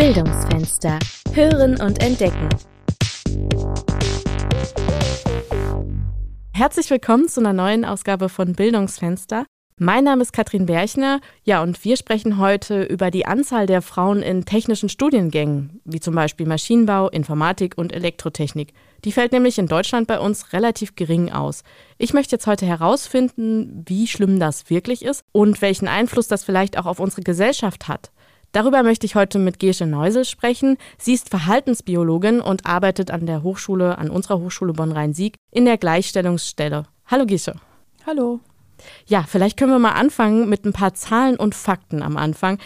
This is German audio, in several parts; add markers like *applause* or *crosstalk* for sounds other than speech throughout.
Bildungsfenster. Hören und entdecken. Herzlich willkommen zu einer neuen Ausgabe von Bildungsfenster. Mein Name ist Katrin Berchner. Ja, und wir sprechen heute über die Anzahl der Frauen in technischen Studiengängen, wie zum Beispiel Maschinenbau, Informatik und Elektrotechnik. Die fällt nämlich in Deutschland bei uns relativ gering aus. Ich möchte jetzt heute herausfinden, wie schlimm das wirklich ist und welchen Einfluss das vielleicht auch auf unsere Gesellschaft hat. Darüber möchte ich heute mit Gesche Neusel sprechen. Sie ist Verhaltensbiologin und arbeitet an der Hochschule, an unserer Hochschule Bonn-Rhein-Sieg in der Gleichstellungsstelle. Hallo Gesche. Hallo. Ja, vielleicht können wir mal anfangen mit ein paar Zahlen und Fakten am Anfang.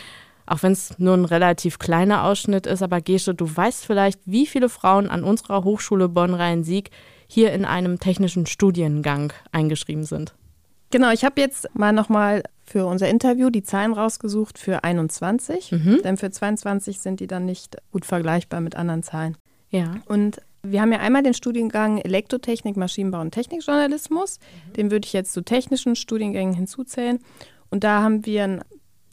Auch wenn es nur ein relativ kleiner Ausschnitt ist, aber Gesche, du weißt vielleicht, wie viele Frauen an unserer Hochschule Bonn-Rhein-Sieg hier in einem technischen Studiengang eingeschrieben sind. Genau, ich habe jetzt mal nochmal für unser Interview die Zahlen rausgesucht für 21, mhm. denn für 22 sind die dann nicht gut vergleichbar mit anderen Zahlen. Ja. Und wir haben ja einmal den Studiengang Elektrotechnik, Maschinenbau und Technikjournalismus. Mhm. Den würde ich jetzt zu technischen Studiengängen hinzuzählen. Und da haben wir einen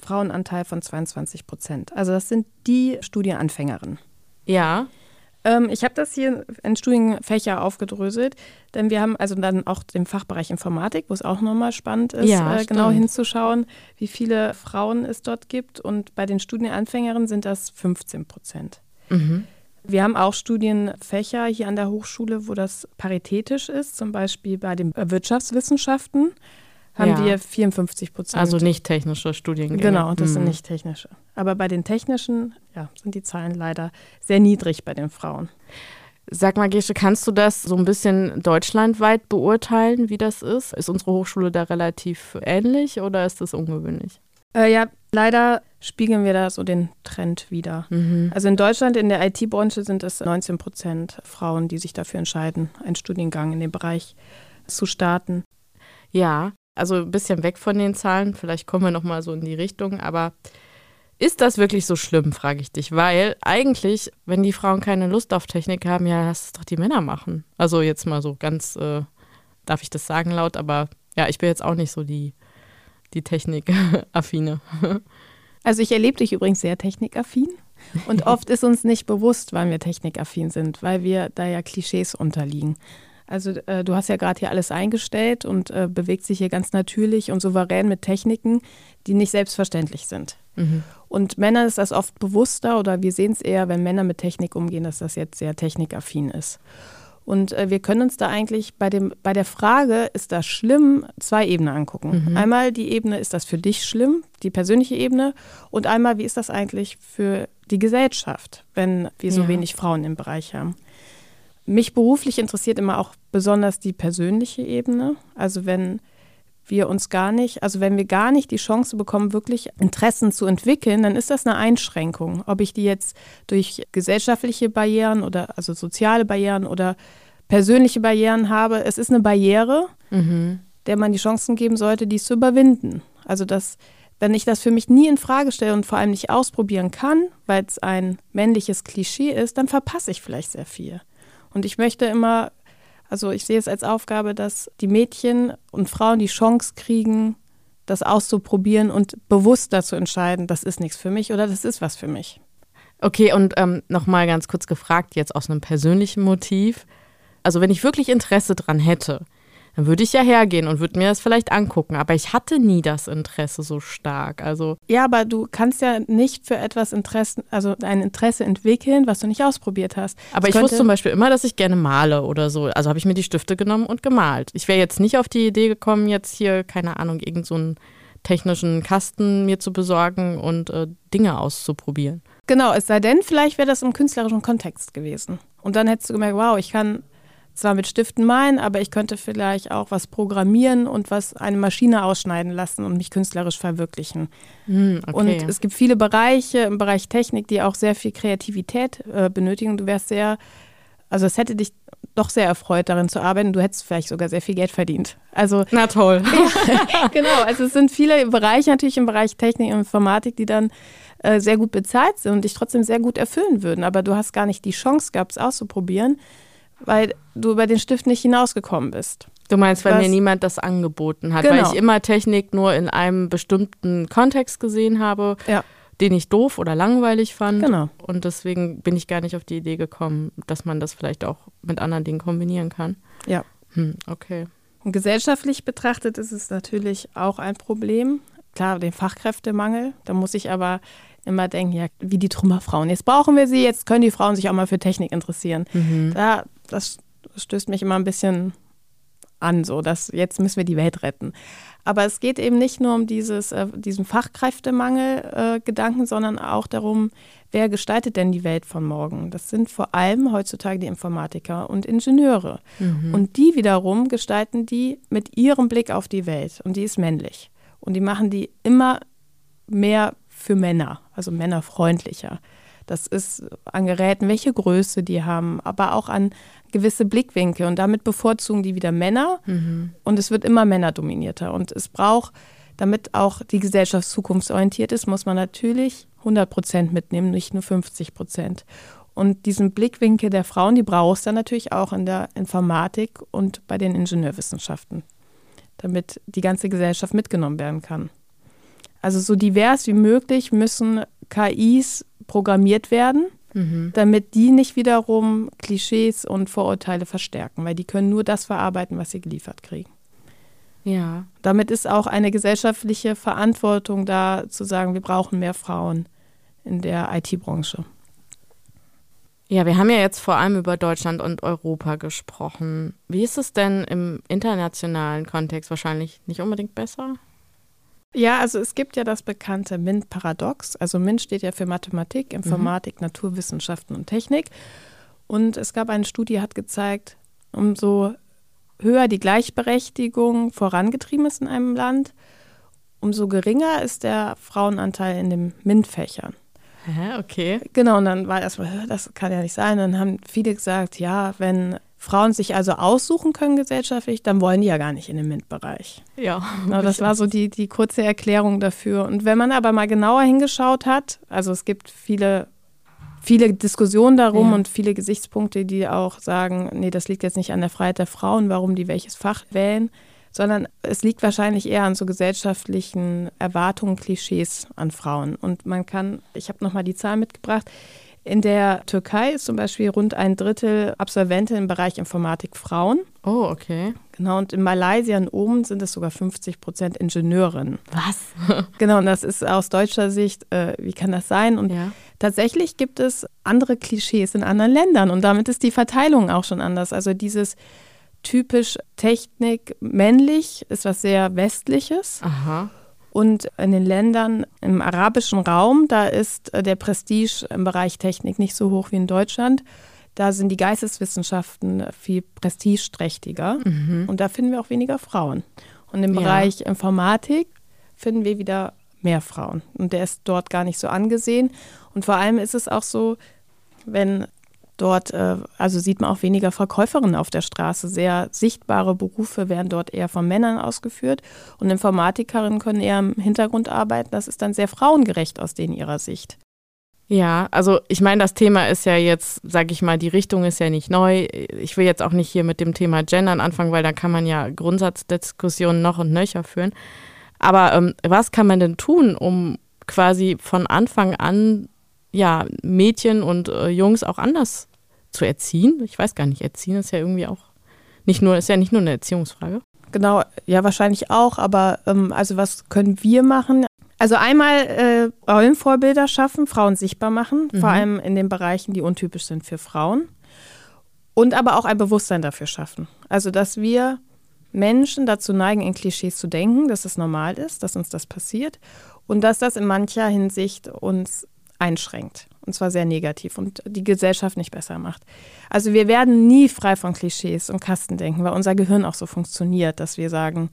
Frauenanteil von 22 Prozent. Also das sind die Studienanfängerinnen. Ja. Ähm, ich habe das hier in Studienfächer aufgedröselt, denn wir haben also dann auch den Fachbereich Informatik, wo es auch nochmal spannend ist, ja, äh, genau hinzuschauen, wie viele Frauen es dort gibt. Und bei den Studienanfängerinnen sind das 15 Prozent. Mhm. Wir haben auch Studienfächer hier an der Hochschule, wo das paritätisch ist, zum Beispiel bei den Wirtschaftswissenschaften haben ja. wir 54 Prozent. Also nicht technische Studiengänge. Genau, das mhm. sind nicht technische. Aber bei den technischen ja, sind die Zahlen leider sehr niedrig bei den Frauen. Sag mal, Gesche, kannst du das so ein bisschen deutschlandweit beurteilen, wie das ist? Ist unsere Hochschule da relativ ähnlich oder ist das ungewöhnlich? Äh, ja, leider spiegeln wir da so den Trend wieder. Mhm. Also in Deutschland, in der IT-Branche sind es 19 Prozent Frauen, die sich dafür entscheiden, einen Studiengang in dem Bereich zu starten. Ja, also ein bisschen weg von den Zahlen, vielleicht kommen wir nochmal so in die Richtung, aber ist das wirklich so schlimm, frage ich dich, weil eigentlich, wenn die Frauen keine Lust auf Technik haben, ja, lass es doch die Männer machen. Also jetzt mal so ganz, äh, darf ich das sagen laut, aber ja, ich bin jetzt auch nicht so die, die Technikaffine. *laughs* Also ich erlebe dich übrigens sehr technikaffin. Und oft ist uns nicht bewusst, wann wir technikaffin sind, weil wir da ja Klischees unterliegen. Also äh, du hast ja gerade hier alles eingestellt und äh, bewegt sich hier ganz natürlich und souverän mit Techniken, die nicht selbstverständlich sind. Mhm. Und Männern ist das oft bewusster oder wir sehen es eher, wenn Männer mit Technik umgehen, dass das jetzt sehr technikaffin ist. Und äh, wir können uns da eigentlich bei, dem, bei der Frage, ist das schlimm, zwei Ebenen angucken. Mhm. Einmal die Ebene, ist das für dich schlimm, die persönliche Ebene, und einmal, wie ist das eigentlich für die Gesellschaft, wenn wir so ja. wenig Frauen im Bereich haben. Mich beruflich interessiert immer auch besonders die persönliche Ebene. Also wenn wir uns gar nicht, also wenn wir gar nicht die Chance bekommen, wirklich Interessen zu entwickeln, dann ist das eine Einschränkung. Ob ich die jetzt durch gesellschaftliche Barrieren oder also soziale Barrieren oder persönliche Barrieren habe, es ist eine Barriere, mhm. der man die Chancen geben sollte, dies zu überwinden. Also dass wenn ich das für mich nie in Frage stelle und vor allem nicht ausprobieren kann, weil es ein männliches Klischee ist, dann verpasse ich vielleicht sehr viel. Und ich möchte immer, also ich sehe es als Aufgabe, dass die Mädchen und Frauen die Chance kriegen, das auszuprobieren und bewusster zu entscheiden, das ist nichts für mich oder das ist was für mich. Okay, und ähm, nochmal ganz kurz gefragt, jetzt aus einem persönlichen Motiv. Also wenn ich wirklich Interesse dran hätte, dann würde ich ja hergehen und würde mir das vielleicht angucken. Aber ich hatte nie das Interesse so stark. Also ja, aber du kannst ja nicht für etwas Interesse, also ein Interesse entwickeln, was du nicht ausprobiert hast. Aber das ich wusste zum Beispiel immer, dass ich gerne male oder so. Also habe ich mir die Stifte genommen und gemalt. Ich wäre jetzt nicht auf die Idee gekommen, jetzt hier, keine Ahnung, irgend so einen technischen Kasten mir zu besorgen und äh, Dinge auszuprobieren. Genau, es sei denn, vielleicht wäre das im künstlerischen Kontext gewesen. Und dann hättest du gemerkt, wow, ich kann zwar mit Stiften malen, aber ich könnte vielleicht auch was programmieren und was eine Maschine ausschneiden lassen und mich künstlerisch verwirklichen. Mm, okay. Und es gibt viele Bereiche im Bereich Technik, die auch sehr viel Kreativität äh, benötigen. Du wärst sehr, also es hätte dich doch sehr erfreut, darin zu arbeiten. Du hättest vielleicht sogar sehr viel Geld verdient. Also, *laughs* Na toll. *laughs* ja, genau, also es sind viele Bereiche natürlich im Bereich Technik und Informatik, die dann äh, sehr gut bezahlt sind und dich trotzdem sehr gut erfüllen würden. Aber du hast gar nicht die Chance gehabt, es auszuprobieren weil du über den Stift nicht hinausgekommen bist. Du meinst, weil Was? mir niemand das angeboten hat, genau. weil ich immer Technik nur in einem bestimmten Kontext gesehen habe, ja. den ich doof oder langweilig fand. Genau. Und deswegen bin ich gar nicht auf die Idee gekommen, dass man das vielleicht auch mit anderen Dingen kombinieren kann. Ja. Hm, okay. Und gesellschaftlich betrachtet ist es natürlich auch ein Problem. Klar, den Fachkräftemangel. Da muss ich aber immer denken, ja, wie die Trümmerfrauen. Jetzt brauchen wir sie, jetzt können die Frauen sich auch mal für Technik interessieren. Mhm. Da, das stößt mich immer ein bisschen an, so dass jetzt müssen wir die Welt retten. Aber es geht eben nicht nur um dieses, äh, diesen Fachkräftemangel-Gedanken, äh, sondern auch darum, wer gestaltet denn die Welt von morgen? Das sind vor allem heutzutage die Informatiker und Ingenieure. Mhm. Und die wiederum gestalten die mit ihrem Blick auf die Welt. Und die ist männlich. Und die machen die immer mehr für Männer, also männerfreundlicher. Das ist an Geräten, welche Größe die haben, aber auch an gewisse Blickwinkel. Und damit bevorzugen die wieder Männer. Mhm. Und es wird immer männerdominierter. Und es braucht, damit auch die Gesellschaft zukunftsorientiert ist, muss man natürlich 100 Prozent mitnehmen, nicht nur 50 Prozent. Und diesen Blickwinkel der Frauen, die brauchst du dann natürlich auch in der Informatik und bei den Ingenieurwissenschaften, damit die ganze Gesellschaft mitgenommen werden kann. Also so divers wie möglich müssen KIs programmiert werden, Mhm. damit die nicht wiederum Klischees und Vorurteile verstärken, weil die können nur das verarbeiten, was sie geliefert kriegen. Ja. Damit ist auch eine gesellschaftliche Verantwortung da, zu sagen, wir brauchen mehr Frauen in der IT-Branche. Ja, wir haben ja jetzt vor allem über Deutschland und Europa gesprochen. Wie ist es denn im internationalen Kontext? Wahrscheinlich nicht unbedingt besser? Ja, also es gibt ja das bekannte MINT-Paradox. Also MINT steht ja für Mathematik, Informatik, Naturwissenschaften und Technik. Und es gab eine Studie, die hat gezeigt, umso höher die Gleichberechtigung vorangetrieben ist in einem Land, umso geringer ist der Frauenanteil in den MINT-Fächern. Okay. Genau, und dann war erstmal, "Hä, das kann ja nicht sein. Dann haben viele gesagt, ja, wenn Frauen sich also aussuchen können gesellschaftlich, dann wollen die ja gar nicht in den MINT-Bereich. Ja. Genau, das war so die, die kurze Erklärung dafür. Und wenn man aber mal genauer hingeschaut hat, also es gibt viele, viele Diskussionen darum Ja. und viele Gesichtspunkte, die auch sagen, nee, das liegt jetzt nicht an der Freiheit der Frauen, warum die welches Fach wählen, sondern es liegt wahrscheinlich eher an so gesellschaftlichen Erwartungen, Klischees an Frauen. Und man kann, ich habe nochmal die Zahl mitgebracht, in der Türkei ist zum Beispiel rund ein Drittel Absolventen im Bereich Informatik Frauen. Oh, okay. Genau, und in Malaysia und oben sind es sogar 50 Prozent Ingenieurinnen. Was? *laughs* Genau, und das ist aus deutscher Sicht, äh, wie kann das sein? Und ja. tatsächlich gibt es andere Klischees in anderen Ländern und damit ist die Verteilung auch schon anders. Also dieses typisch Technik männlich ist was sehr Westliches. Aha. Und in den Ländern im arabischen Raum, da ist äh, der Prestige im Bereich Technik nicht so hoch wie in Deutschland. Da sind die Geisteswissenschaften viel prestigeträchtiger Mhm. und da finden wir auch weniger Frauen. Und im Ja. Bereich Informatik finden wir wieder mehr Frauen. Und der ist dort gar nicht so angesehen. Und vor allem ist es auch so, wenn dort, äh, also sieht man auch weniger Verkäuferinnen auf der Straße. Sehr sichtbare Berufe werden dort eher von Männern ausgeführt. Und Informatikerinnen können eher im Hintergrund arbeiten. Das ist dann sehr frauengerecht aus denen ihrer Sicht. Ja, also ich meine, das Thema ist ja jetzt, sag ich mal, die Richtung ist ja nicht neu. Ich will jetzt auch nicht hier mit dem Thema Gendern anfangen, weil da kann man ja Grundsatzdiskussionen noch und nöcher führen. Aber ähm, was kann man denn tun, um quasi von Anfang an ja Mädchen und äh, Jungs auch anders zu erziehen? Ich weiß gar nicht, erziehen ist ja irgendwie auch nicht nur, ist ja nicht nur eine Erziehungsfrage. Genau, ja, wahrscheinlich auch. Aber ähm, also was können wir machen? Also einmal äh, Rollenvorbilder schaffen, Frauen sichtbar machen, Mhm. vor allem in den Bereichen, die untypisch sind für Frauen. Und aber auch ein Bewusstsein dafür schaffen. Also dass wir Menschen dazu neigen, in Klischees zu denken, dass es normal ist, dass uns das passiert und dass das in mancher Hinsicht uns einschränkt. Und zwar sehr negativ und die Gesellschaft nicht besser macht. Also wir werden nie frei von Klischees und Kastendenken, weil unser Gehirn auch so funktioniert, dass wir sagen,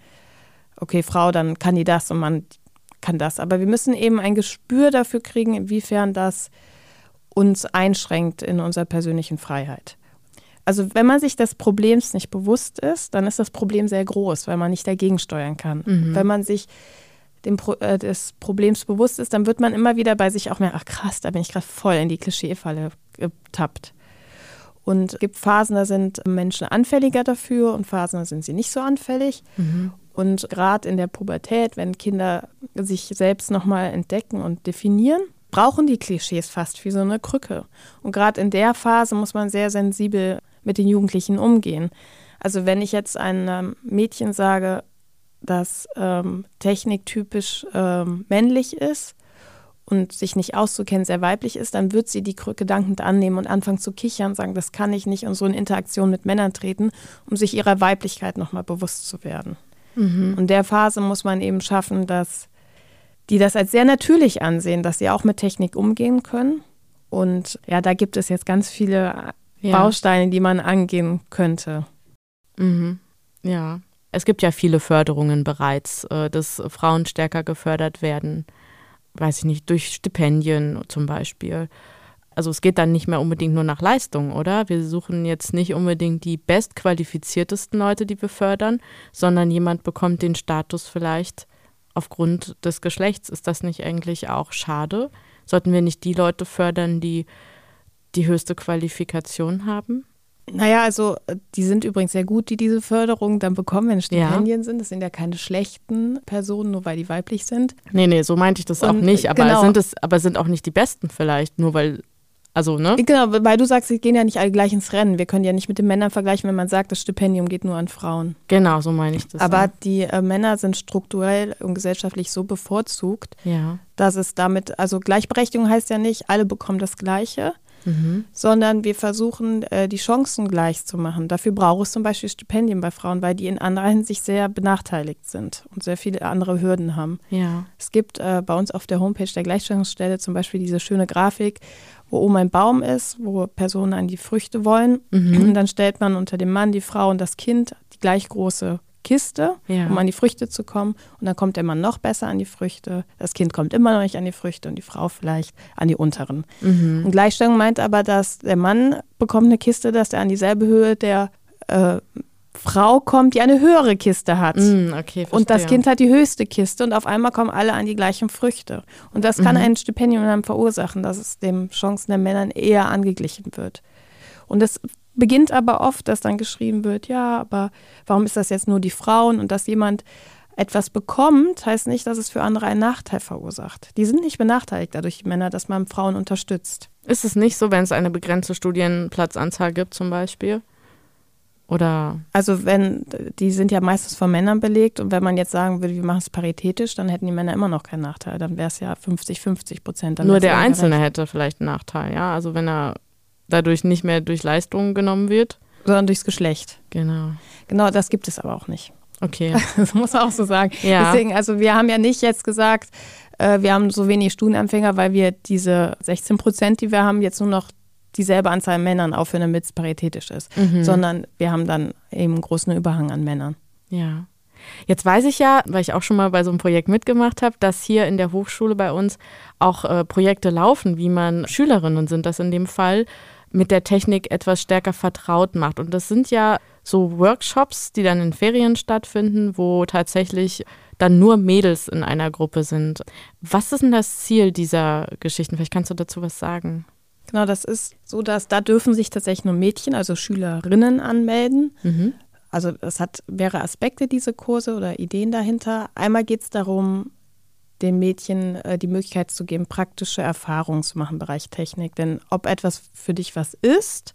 okay, Frau, dann kann die das und Mann kann das. Aber wir müssen eben ein Gespür dafür kriegen, inwiefern das uns einschränkt in unserer persönlichen Freiheit. Also wenn man sich des Problems nicht bewusst ist, dann ist das Problem sehr groß, weil man nicht dagegen steuern kann. Mhm. Wenn man sich dem Pro äh, des Problems bewusst ist, dann wird man immer wieder bei sich auch mehr, ach krass, da bin ich gerade voll in die Klischeefalle getappt. Und es gibt Phasen, da sind Menschen anfälliger dafür und Phasen, da sind sie nicht so anfällig. Mhm. Und gerade in der Pubertät, wenn Kinder sich selbst nochmal entdecken und definieren, brauchen die Klischees fast wie so eine Krücke. Und gerade in der Phase muss man sehr sensibel mit den Jugendlichen umgehen. Also wenn ich jetzt einem Mädchen sage, dass ähm, Technik typisch ähm, männlich ist und sich nicht auszukennen, sehr weiblich ist, dann wird sie die Krücke dankend annehmen und anfangen zu kichern, sagen, das kann ich nicht und so in Interaktion mit Männern treten, um sich ihrer Weiblichkeit nochmal bewusst zu werden. Mhm. Und der Phase muss man eben schaffen, dass die das als sehr natürlich ansehen, dass sie auch mit Technik umgehen können. Und ja, da gibt es jetzt ganz viele ja. Bausteine, die man angehen könnte. Mhm. Ja, es gibt ja viele Förderungen bereits, äh, dass Frauen stärker gefördert werden. Weiß ich nicht, durch Stipendien zum Beispiel. Also es geht dann nicht mehr unbedingt nur nach Leistung, oder? Wir suchen jetzt nicht unbedingt die bestqualifiziertesten Leute, die wir fördern, sondern jemand bekommt den Status vielleicht aufgrund des Geschlechts. Ist das nicht eigentlich auch schade? Sollten wir nicht die Leute fördern, die die höchste Qualifikation haben? Naja, also äh, die sind übrigens sehr gut, die diese Förderung dann bekommen, wenn Stipendien ja. sind. Das sind ja keine schlechten Personen, nur weil die weiblich sind. Nee, nee, so meinte ich das Und, auch nicht. Aber genau. sind es, aber sind auch nicht die besten vielleicht, nur weil also, ne? Genau, weil du sagst, sie gehen ja nicht alle gleich ins Rennen. Wir können ja nicht mit den Männern vergleichen, wenn man sagt, das Stipendium geht nur an Frauen. Genau, so meine ich das. Aber ja. die äh, Männer sind strukturell und gesellschaftlich so bevorzugt, ja. dass es damit, also Gleichberechtigung heißt ja nicht, alle bekommen das Gleiche, mhm. sondern wir versuchen, äh, die Chancen gleich zu machen. Dafür braucht es zum Beispiel Stipendien bei Frauen, weil die in anderer Hinsicht sehr benachteiligt sind und sehr viele andere Hürden haben. Ja. Es gibt äh, bei uns auf der Homepage der Gleichstellungsstelle zum Beispiel diese schöne Grafik, wo oben ein Baum ist, wo Personen an die Früchte wollen. Mhm. Und dann stellt man unter dem Mann, die Frau und das Kind die gleich große Kiste, ja. um an die Früchte zu kommen. Und dann kommt der Mann noch besser an die Früchte. Das Kind kommt immer noch nicht an die Früchte und die Frau vielleicht an die unteren. Mhm. Und Gleichstellung meint aber, dass der Mann bekommt eine Kiste, dass er an dieselbe Höhe der äh, Frau kommt, die eine höhere Kiste hat. Mm, okay, und das Kind hat die höchste Kiste und auf einmal kommen alle an die gleichen Früchte. Und das kann mhm. ein Stipendium dann verursachen, dass es den Chancen der Männer eher angeglichen wird. Und es beginnt aber oft, dass dann geschrieben wird, ja, aber warum ist das jetzt nur die Frauen und dass jemand etwas bekommt, heißt nicht, dass es für andere einen Nachteil verursacht. Die sind nicht benachteiligt dadurch, die Männer, dass man Frauen unterstützt. Ist es nicht so, wenn es eine begrenzte Studienplatzanzahl gibt zum Beispiel? Oder? Also wenn, die sind ja meistens von Männern belegt und wenn man jetzt sagen würde, wir machen es paritätisch, dann hätten die Männer immer noch keinen Nachteil. Dann wäre es ja 50, 50 Prozent. Nur der Einzelne recht. hätte vielleicht einen Nachteil, ja. Also wenn er dadurch nicht mehr durch Leistung genommen wird. Sondern durchs Geschlecht. Genau. Genau, das gibt es aber auch nicht. Okay. *laughs* Das muss man auch so sagen. Ja. Deswegen, also wir haben ja nicht jetzt gesagt, äh, wir haben so wenig Studienanfänger, weil wir diese 16 Prozent, die wir haben, jetzt nur noch dieselbe Anzahl Männern aufhören, damit es paritätisch ist, mhm. sondern wir haben dann eben einen großen Überhang an Männern. Ja. Jetzt weiß ich ja, weil ich auch schon mal bei so einem Projekt mitgemacht habe, dass hier in der Hochschule bei uns auch äh, Projekte laufen, wie man Schülerinnen sind, das in dem Fall mit der Technik etwas stärker vertraut macht. Und das sind ja so Workshops, die dann in Ferien stattfinden, wo tatsächlich dann nur Mädels in einer Gruppe sind. Was ist denn das Ziel dieser Geschichten? Vielleicht kannst du dazu was sagen. Genau, das ist so, dass da dürfen sich tatsächlich nur Mädchen, also Schülerinnen anmelden. Mhm. Also es hat mehrere Aspekte, diese Kurse oder Ideen dahinter. Einmal geht es darum, den Mädchen äh, die Möglichkeit zu geben, praktische Erfahrungen zu machen im Bereich Technik. Denn ob etwas für dich was ist,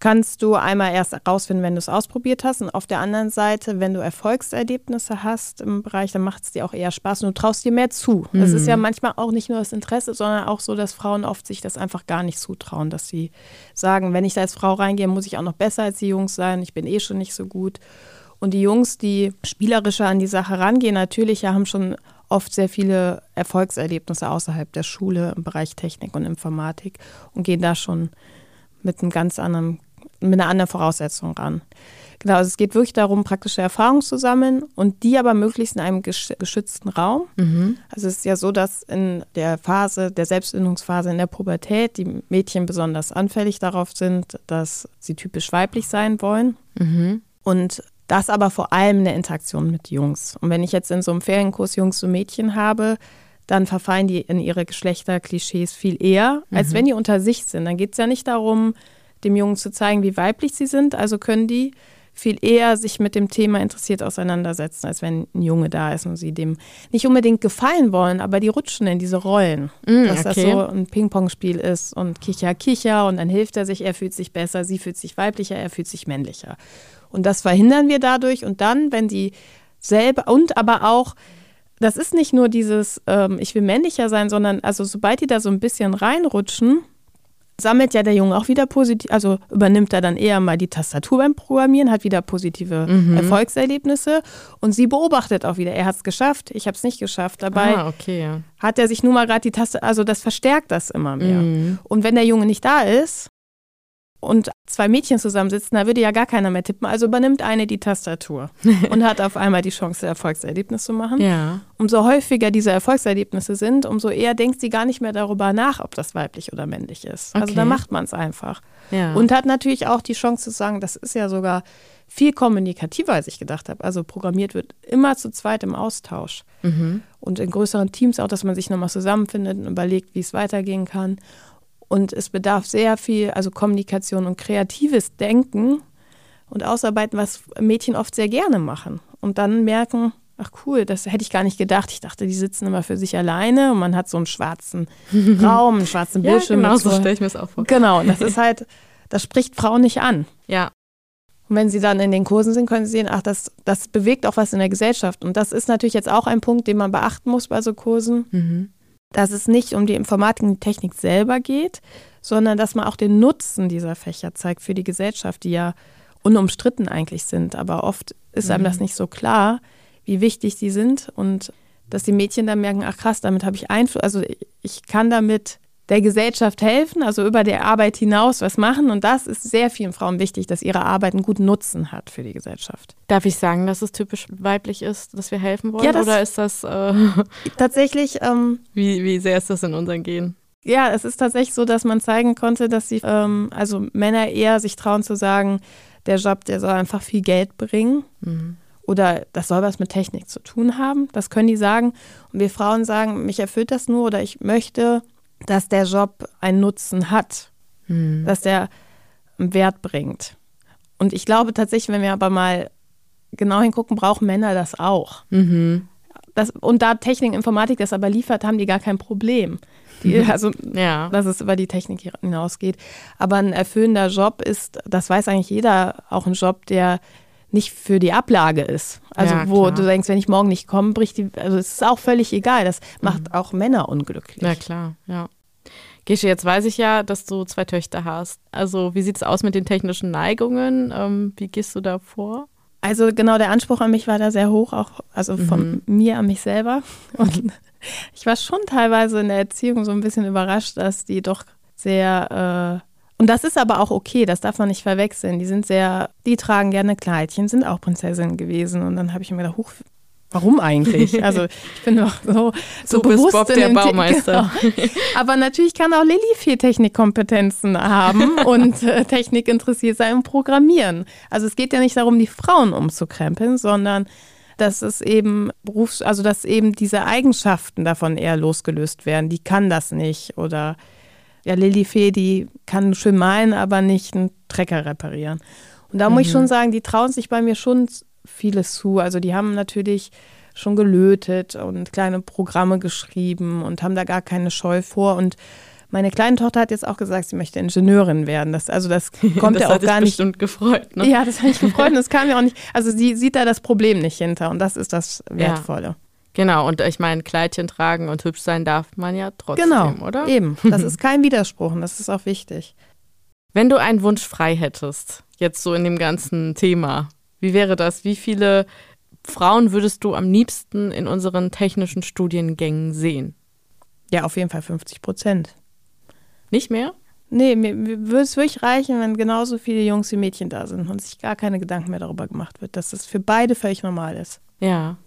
kannst du einmal erst herausfinden, wenn du es ausprobiert hast. Und auf der anderen Seite, wenn du Erfolgserlebnisse hast im Bereich, dann macht es dir auch eher Spaß und du traust dir mehr zu. Mhm. Es ist ja manchmal auch nicht nur das Interesse, sondern auch so, dass Frauen oft sich das einfach gar nicht zutrauen, dass sie sagen, wenn ich da als Frau reingehe, muss ich auch noch besser als die Jungs sein. Ich bin eh schon nicht so gut. Und die Jungs, die spielerischer an die Sache rangehen, natürlich haben schon oft sehr viele Erfolgserlebnisse außerhalb der Schule im Bereich Technik und Informatik und gehen da schon mit einem ganz anderen mit einer anderen Voraussetzung ran. Genau, also es geht wirklich darum, praktische Erfahrungen zu sammeln und die aber möglichst in einem geschützten Raum. Mhm. Also es ist ja so, dass in der Phase, der Selbstfindungsphase in der Pubertät, die Mädchen besonders anfällig darauf sind, dass sie typisch weiblich sein wollen. Mhm. Und das aber vor allem in der Interaktion mit Jungs. Und wenn ich jetzt in so einem Ferienkurs Jungs und Mädchen habe, dann verfallen die in ihre Geschlechterklischees viel eher, als mhm. wenn die unter sich sind. Dann geht es ja nicht darum, dem Jungen zu zeigen, wie weiblich sie sind. Also können die viel eher sich mit dem Thema interessiert auseinandersetzen, als wenn ein Junge da ist und sie dem nicht unbedingt gefallen wollen, aber die rutschen in diese Rollen. Mm, dass okay. das so ein Ping-Pong-Spiel ist und Kicher, Kicher und dann hilft er sich, er fühlt sich besser, sie fühlt sich weiblicher, er fühlt sich männlicher. Und das verhindern wir dadurch und dann, wenn die selber und aber auch das ist nicht nur dieses, ähm, ich will männlicher sein, sondern also sobald die da so ein bisschen reinrutschen, sammelt ja der Junge auch wieder positiv, also übernimmt er dann eher mal die Tastatur beim Programmieren, hat wieder positive mhm. Erfolgserlebnisse und sie beobachtet auch wieder, er hat es geschafft, ich habe es nicht geschafft. Dabei ah, okay, ja. hat er sich nur mal gerade die Taste, also das verstärkt das immer mehr. Mhm. Und wenn der Junge nicht da ist, und zwei Mädchen zusammensitzen, da würde ja gar keiner mehr tippen. Also übernimmt eine die Tastatur *laughs* und hat auf einmal die Chance, Erfolgserlebnis zu machen. Ja. Umso häufiger diese Erfolgserlebnisse sind, umso eher denkt sie gar nicht mehr darüber nach, ob das weiblich oder männlich ist. Also okay. Also da macht man es einfach. Ja. Und hat natürlich auch die Chance zu sagen, das ist ja sogar viel kommunikativer, als ich gedacht habe. Also programmiert wird immer zu zweit im Austausch. Mhm. Und in größeren Teams auch, dass man sich nochmal zusammenfindet und überlegt, wie es weitergehen kann. Und es bedarf sehr viel, also Kommunikation und kreatives Denken und Ausarbeiten, was Mädchen oft sehr gerne machen. Und dann merken, ach cool, das hätte ich gar nicht gedacht. Ich dachte, die sitzen immer für sich alleine und man hat so einen schwarzen *laughs* Raum, einen schwarzen Bildschirm. ja, genau, so stelle ich mir das auch vor. Genau, das ist halt, das spricht Frauen nicht an. Ja. Und wenn sie dann in den Kursen sind, können sie sehen, ach, das, das bewegt auch was in der Gesellschaft. Und das ist natürlich jetzt auch ein Punkt, den man beachten muss bei so Kursen. Mhm dass es nicht um die Informatik und die Technik selber geht, sondern dass man auch den Nutzen dieser Fächer zeigt für die Gesellschaft, die ja unumstritten eigentlich sind. Aber oft ist einem mhm. das nicht so klar, wie wichtig sie sind und dass die Mädchen dann merken, ach krass, damit habe ich Einfluss, also ich kann damit der Gesellschaft helfen, also über der Arbeit hinaus was machen. Und das ist sehr vielen Frauen wichtig, dass ihre Arbeit einen guten Nutzen hat für die Gesellschaft. Darf ich sagen, dass es typisch weiblich ist, dass wir helfen wollen? Ja, das Oder ist das äh, *laughs* tatsächlich? Ähm, wie, wie sehr ist das in unseren Genen? Ja, es ist tatsächlich so, dass man zeigen konnte, dass sie, ähm, also Männer eher sich trauen zu sagen, der Job, der soll einfach viel Geld bringen. Mhm. Oder das soll was mit Technik zu tun haben. Das können die sagen. Und wir Frauen sagen, mich erfüllt das nur oder ich möchte dass der Job einen Nutzen hat, hm. dass der einen Wert bringt. Und ich glaube tatsächlich, wenn wir aber mal genau hingucken, brauchen Männer das auch. Mhm. Das, und da Technik, Informatik das aber liefert, haben die gar kein Problem. Die, *laughs* also, ja. dass es über die Technik hinausgeht. Aber ein erfüllender Job ist, das weiß eigentlich jeder, auch ein Job, der nicht für die Ablage ist. Also ja, wo klar. du denkst, wenn ich morgen nicht komme, bricht die, also es ist auch völlig egal. Das macht mhm. auch Männer unglücklich. Ja klar, ja. Gesche, jetzt weiß ich ja, dass du zwei Töchter hast. Also wie sieht es aus mit den technischen Neigungen? Ähm, wie gehst du da vor? Also genau, der Anspruch an mich war da sehr hoch, auch also von mhm. mir an mich selber. *laughs* Und ich war schon teilweise in der Erziehung so ein bisschen überrascht, dass die doch sehr äh, und das ist aber auch okay, das darf man nicht verwechseln. Die sind sehr, die tragen gerne Kleidchen, sind auch Prinzessinnen gewesen. Und dann habe ich mir gedacht, huch, warum eigentlich? *laughs* Also ich bin doch so, so du bewusst bist Bob der Baumeister. Genau. *laughs* Aber natürlich kann auch Lilly viel Technikkompetenzen haben *laughs* und äh, Technik interessiert sein und Programmieren. Also es geht ja nicht darum, die Frauen umzukrempeln, sondern dass es eben Berufs-, also dass eben diese Eigenschaften davon eher losgelöst werden. Die kann das nicht oder ja, Lilly Fee, die kann schön malen, aber nicht einen Trecker reparieren. Und da mhm. muss ich mhm. schon sagen, die trauen sich bei mir schon vieles zu. Also die haben natürlich schon gelötet und kleine Programme geschrieben und haben da gar keine Scheu vor. Und meine kleine Tochter hat jetzt auch gesagt, sie möchte Ingenieurin werden. Das, also das *laughs* kommt das ja auch gar nicht. bestimmt gefreut. Ne? Ja, das hat mich gefreut und das kam ja auch nicht. Also sie sieht da das Problem nicht hinter und das ist das Wertvolle. Ja. Genau, und ich meine, Kleidchen tragen und hübsch sein darf man ja trotzdem, genau, oder? Eben, *laughs* das ist kein Widerspruch und das ist auch wichtig. Wenn du einen Wunsch frei hättest, jetzt so in dem ganzen Thema, wie wäre das? Wie viele Frauen würdest du am liebsten in unseren technischen Studiengängen sehen? Ja, auf jeden Fall 50 Prozent. Nicht mehr? Nee, mir, mir würde es wirklich reichen, wenn genauso viele Jungs wie Mädchen da sind und sich gar keine Gedanken mehr darüber gemacht wird, dass das für beide völlig normal ist. Ja.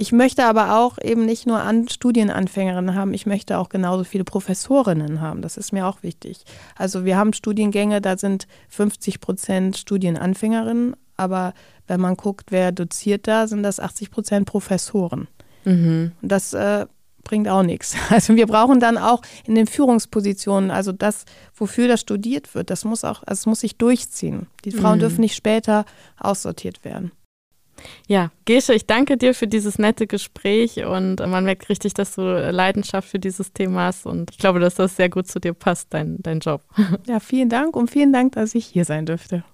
Ich möchte aber auch eben nicht nur an Studienanfängerinnen haben, ich möchte auch genauso viele Professorinnen haben. Das ist mir auch wichtig. Also wir haben Studiengänge, da sind 50 Prozent Studienanfängerinnen, aber wenn man guckt, wer doziert da, sind das 80 Prozent Professoren. Mhm. Und das äh, bringt auch nichts. *laughs* Also wir brauchen dann auch in den Führungspositionen, also das, wofür das studiert wird, das muss auch, also es muss sich durchziehen. Die Frauen mhm. dürfen nicht später aussortiert werden. Ja, Gesche, ich danke dir für dieses nette Gespräch und man merkt richtig, dass du Leidenschaft für dieses Thema hast und ich glaube, dass das sehr gut zu dir passt, dein, dein Job. Ja, vielen Dank und vielen Dank, dass ich hier sein dürfte.